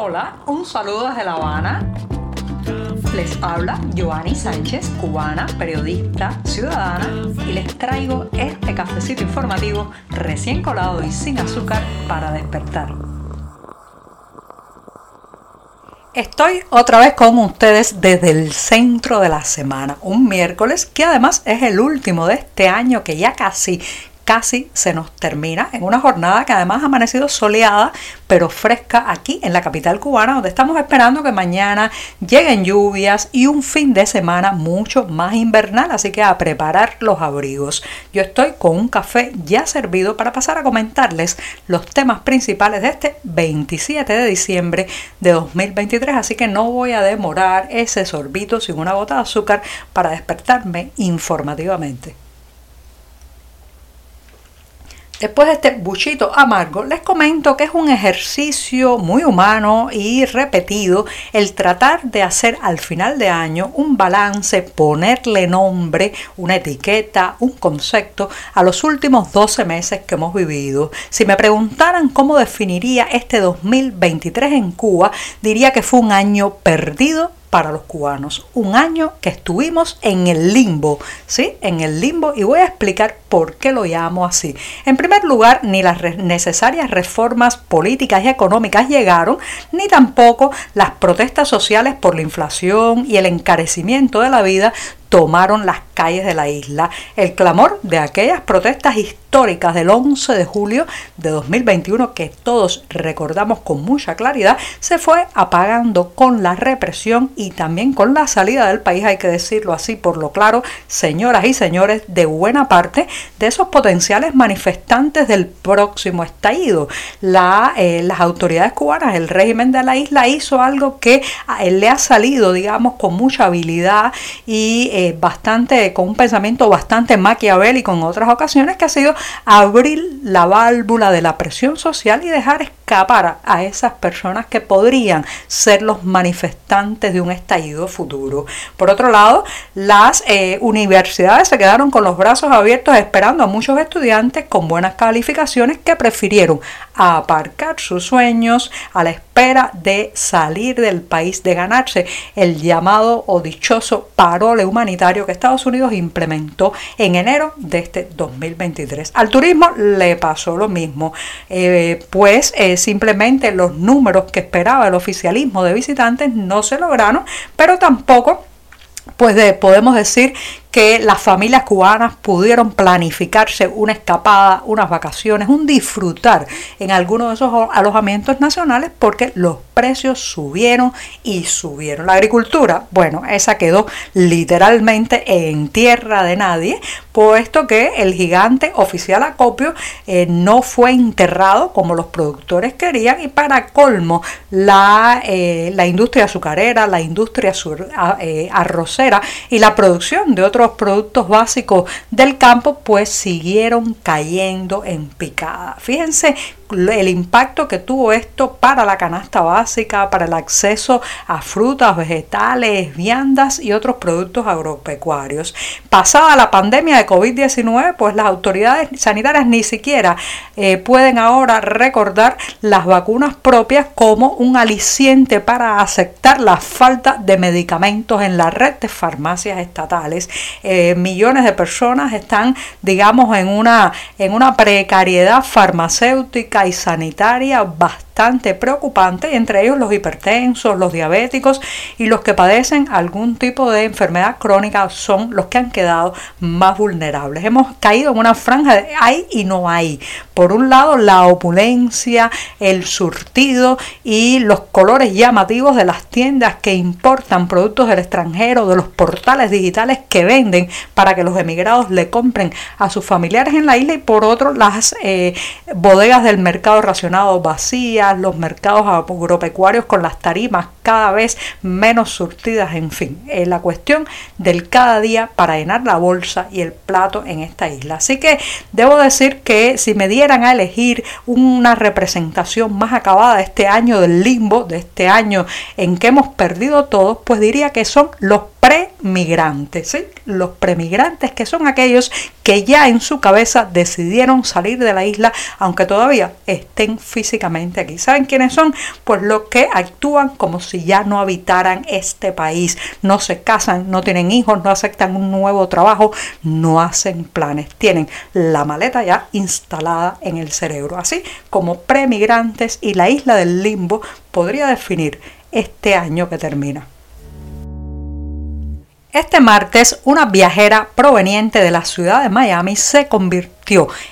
Hola, un saludo desde La Habana. Les habla Joanny Sánchez, cubana, periodista, ciudadana, y les traigo este cafecito informativo recién colado y sin azúcar para despertar. Estoy otra vez con ustedes desde el centro de la semana, un miércoles que además es el último de este año que ya casi casi se nos termina en una jornada que además ha amanecido soleada pero fresca aquí en la capital cubana donde estamos esperando que mañana lleguen lluvias y un fin de semana mucho más invernal. Así que a preparar los abrigos. Yo estoy con un café ya servido para pasar a comentarles los temas principales de este 27 de diciembre de 2023 así que no voy a demorar ese sorbito sin una gota de azúcar para despertarme informativamente Después de este buchito amargo, les comento que es un ejercicio muy humano y repetido el tratar de hacer al final de año un balance, ponerle nombre, una etiqueta, un concepto a los últimos 12 meses que hemos vivido. Si me preguntaran cómo definiría este 2023 en Cuba, diría que fue un año perdido para los cubanos. Un año que estuvimos en el limbo, ¿sí? En el limbo y voy a explicar por qué lo llamo así. En primer lugar, ni las necesarias reformas políticas y económicas llegaron, ni tampoco las protestas sociales por la inflación y el encarecimiento de la vida tomaron las calles de la isla. El clamor de aquellas protestas históricas del 11 de julio de 2021 que todos recordamos con mucha claridad se fue apagando con la represión y también con la salida del país, hay que decirlo así por lo claro, señoras y señores, de buena parte de esos potenciales manifestantes del próximo estallido. Eh, las autoridades cubanas, el régimen de la isla hizo algo que le ha salido, digamos, con mucha habilidad y eh, bastante, con un pensamiento bastante maquiavélico en otras ocasiones, que ha sido abrir la válvula de la presión social y dejar escapar a esas personas que podrían ser los manifestantes de un estallido futuro. Por otro lado, las eh, universidades se quedaron con los brazos abiertos esperando a muchos estudiantes con buenas calificaciones que prefirieron aparcar sus sueños a la espera de salir del país, de ganarse el llamado o dichoso parole humanitario que Estados Unidos implementó en enero de este 2023. Al turismo le pasó lo mismo, eh, pues eh, simplemente los números que esperaba el oficialismo de visitantes no se lograron, pero tampoco pues podemos decir que las familias cubanas pudieron planificarse una escapada, unas vacaciones, un disfrutar en alguno de esos alojamientos nacionales porque los precios subieron y subieron. La agricultura, bueno, esa quedó literalmente en tierra de nadie, puesto que el gigante oficial Acopio eh, no fue enterrado como los productores querían y para colmo la, eh, la industria azucarera, la industria eh, arrocera y la producción de otros productos básicos del campo pues siguieron cayendo en picada. Fíjense el impacto que tuvo esto para la canasta básica, para el acceso a frutas, vegetales, viandas y otros productos agropecuarios. Pasada la pandemia de COVID-19, pues las autoridades sanitarias ni siquiera eh, pueden ahora recordar las vacunas propias como un aliciente para aceptar la falta de medicamentos en la red de farmacias estatales. Eh, millones de personas están, digamos, en una, en una precariedad farmacéutica y sanitaria bastante preocupante, entre ellos los hipertensos, los diabéticos y los que padecen algún tipo de enfermedad crónica son los que han quedado más vulnerables. Hemos caído en una franja de hay y no hay. Por un lado, la opulencia, el surtido y los colores llamativos de las tiendas que importan productos del extranjero, de los portales digitales que venden para que los emigrados le compren a sus familiares en la isla y por otro las eh, bodegas del mercado racionado vacías, los mercados agropecuarios con las tarimas cada vez menos surtidas, en fin, eh, la cuestión del cada día para llenar la bolsa y el plato en esta isla. Así que debo decir que si me dieran a elegir una representación más acabada de este año del limbo, de este año en que hemos perdido todos, pues diría que son los premigrantes, ¿sí? Los premigrantes que son aquellos que ya en su cabeza decidieron salir de la isla, aunque todavía estén físicamente aquí. ¿Saben quiénes son? Pues los que actúan como si ya no habitaran este país, no se casan, no tienen hijos, no aceptan un nuevo trabajo, no hacen planes, tienen la maleta ya instalada en el cerebro, así como premigrantes y la isla del limbo podría definir este año que termina. Este martes, una viajera proveniente de la ciudad de Miami se convirtió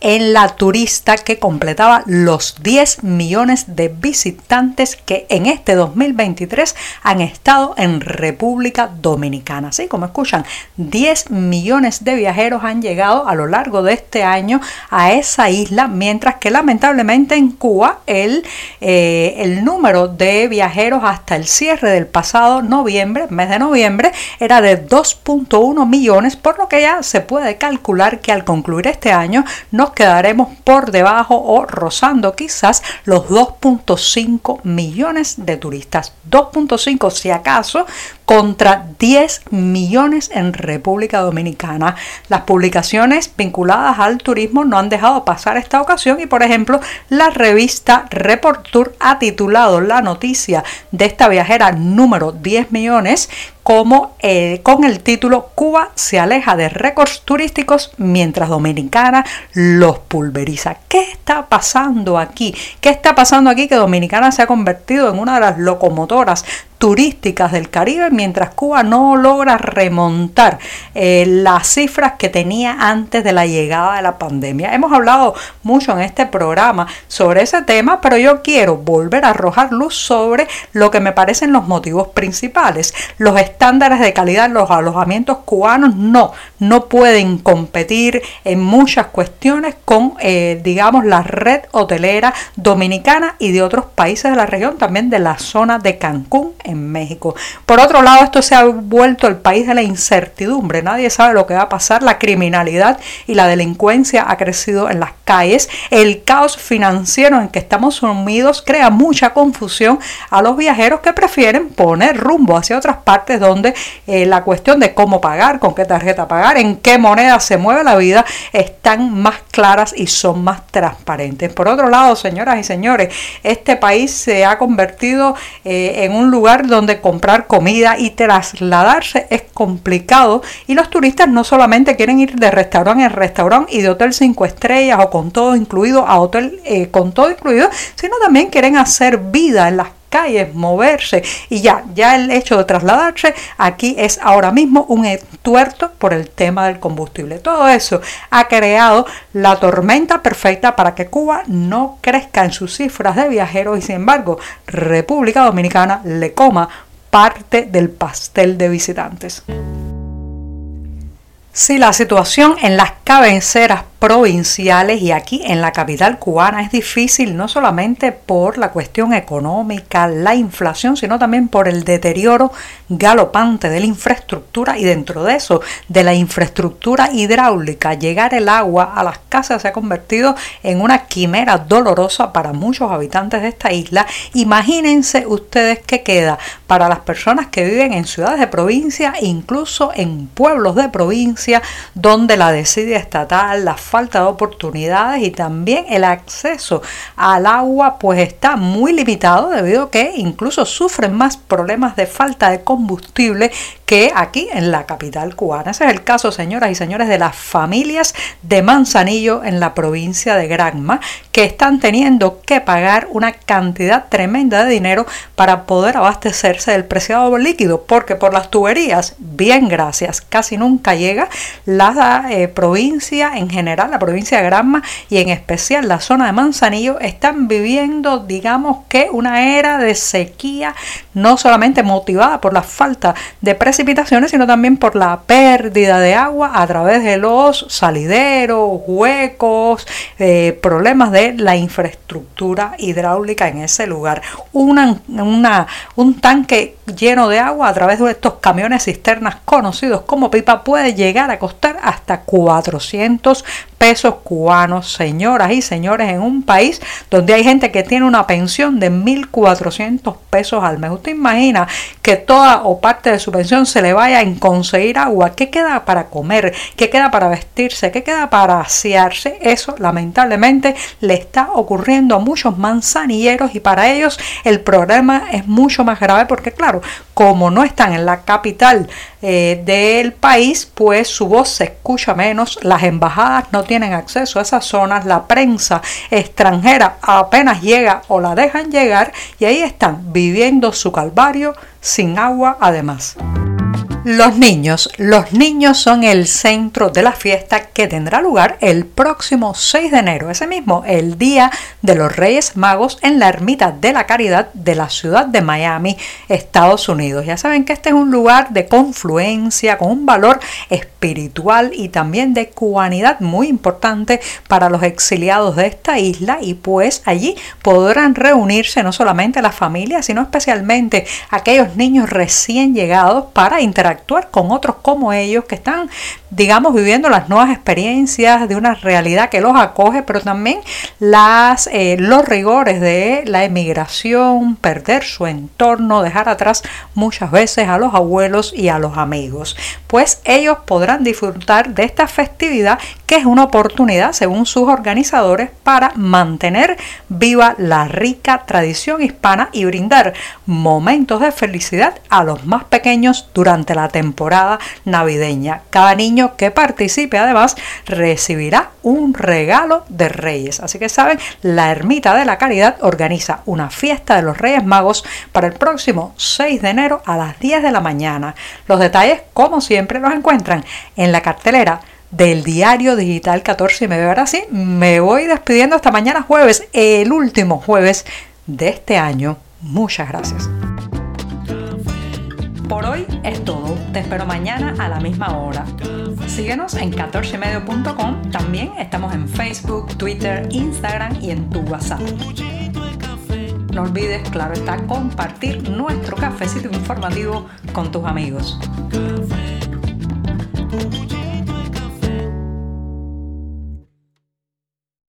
en la turista que completaba los 10 millones de visitantes que en este 2023 han estado en República Dominicana. Así como escuchan, 10 millones de viajeros han llegado a lo largo de este año a esa isla, mientras que lamentablemente en Cuba el, eh, el número de viajeros hasta el cierre del pasado noviembre, mes de noviembre, era de 2.1 millones, por lo que ya se puede calcular que al concluir este año nos quedaremos por debajo o rozando quizás los 2.5 millones de turistas. 2.5 si acaso contra 10 millones en República Dominicana. Las publicaciones vinculadas al turismo no han dejado pasar esta ocasión y por ejemplo la revista Report Tour ha titulado la noticia de esta viajera número 10 millones como eh, con el título Cuba se aleja de récords turísticos mientras Dominicana los pulveriza. ¿Qué está pasando aquí? ¿Qué está pasando aquí que Dominicana se ha convertido en una de las locomotoras turísticas del Caribe, mientras Cuba no logra remontar eh, las cifras que tenía antes de la llegada de la pandemia. Hemos hablado mucho en este programa sobre ese tema, pero yo quiero volver a arrojar luz sobre lo que me parecen los motivos principales. Los estándares de calidad en los alojamientos cubanos no, no pueden competir en muchas cuestiones con, eh, digamos, la red hotelera dominicana y de otros países de la región, también de la zona de Cancún en México. Por otro lado, esto se ha vuelto el país de la incertidumbre. Nadie sabe lo que va a pasar. La criminalidad y la delincuencia ha crecido en las calles. El caos financiero en que estamos sumidos crea mucha confusión a los viajeros que prefieren poner rumbo hacia otras partes donde eh, la cuestión de cómo pagar, con qué tarjeta pagar, en qué moneda se mueve la vida, están más claras y son más transparentes. Por otro lado, señoras y señores, este país se ha convertido eh, en un lugar donde comprar comida y trasladarse es complicado. Y los turistas no solamente quieren ir de restaurante en restaurante y de hotel cinco estrellas o con todo incluido a hotel eh, con todo incluido, sino también quieren hacer vida en las calles, moverse y ya, ya el hecho de trasladarse aquí es ahora mismo un entuerto por el tema del combustible. Todo eso ha creado la tormenta perfecta para que Cuba no crezca en sus cifras de viajeros y sin embargo República Dominicana le coma parte del pastel de visitantes. Si la situación en las cabeceras provinciales y aquí en la capital cubana es difícil no solamente por la cuestión económica, la inflación, sino también por el deterioro galopante de la infraestructura y dentro de eso, de la infraestructura hidráulica. Llegar el agua a las casas se ha convertido en una quimera dolorosa para muchos habitantes de esta isla. Imagínense ustedes qué queda para las personas que viven en ciudades de provincia incluso en pueblos de provincia donde la desidia estatal, la falta de oportunidades y también el acceso al agua pues está muy limitado debido a que incluso sufren más problemas de falta de combustible que aquí en la capital cubana. Ese es el caso, señoras y señores, de las familias de Manzanillo en la provincia de Granma, que están teniendo que pagar una cantidad tremenda de dinero para poder abastecerse del preciado líquido, porque por las tuberías, bien gracias, casi nunca llega la eh, provincia en general, la provincia de Granma y en especial la zona de Manzanillo están viviendo, digamos que una era de sequía, no solamente motivada por la falta de precipitaciones, sino también por la pérdida de agua a través de los salideros, huecos, eh, problemas de la infraestructura hidráulica en ese lugar. Un tanque lleno de agua a través de estos camiones cisternas conocidos como pipa puede llegar a costar hasta 400 pesos cubanos, señoras y señores, en un país donde hay gente que tiene una pensión de 1.400 pesos al mes. ¿Usted imagina que toda o parte de su pensión se le vaya en conseguir agua? ¿Qué queda para comer? ¿Qué queda para vestirse? ¿Qué queda para asearse? Eso lamentablemente le está ocurriendo a muchos manzanilleros y para ellos el problema es mucho más grave porque claro, como no están en la capital eh, del país, pues su voz se escucha menos, las embajadas no tienen acceso a esas zonas, la prensa extranjera apenas llega o la dejan llegar y ahí están viviendo su calvario sin agua además. Los niños. Los niños son el centro de la fiesta que tendrá lugar el próximo 6 de enero, ese mismo, el Día de los Reyes Magos en la Ermita de la Caridad de la ciudad de Miami, Estados Unidos. Ya saben que este es un lugar de confluencia con un valor espiritual y también de cubanidad muy importante para los exiliados de esta isla y pues allí podrán reunirse no solamente las familias, sino especialmente aquellos niños recién llegados para interactuar actuar con otros como ellos que están, digamos, viviendo las nuevas experiencias de una realidad que los acoge, pero también las, eh, los rigores de la emigración, perder su entorno, dejar atrás muchas veces a los abuelos y a los amigos. Pues ellos podrán disfrutar de esta festividad que es una oportunidad, según sus organizadores, para mantener viva la rica tradición hispana y brindar momentos de felicidad a los más pequeños durante la temporada navideña. Cada niño que participe además recibirá un regalo de Reyes. Así que saben, la Ermita de la Caridad organiza una fiesta de los Reyes Magos para el próximo 6 de enero a las 10 de la mañana. Los detalles, como siempre, los encuentran en la cartelera del diario digital 14 y medio. Ahora sí, me voy despidiendo hasta mañana jueves, el último jueves de este año. Muchas gracias. Por hoy es todo. Te espero mañana a la misma hora. Síguenos en 14medio.com. También estamos en Facebook, Twitter, Instagram y en tu WhatsApp. No olvides, claro está, compartir nuestro cafecito informativo con tus amigos.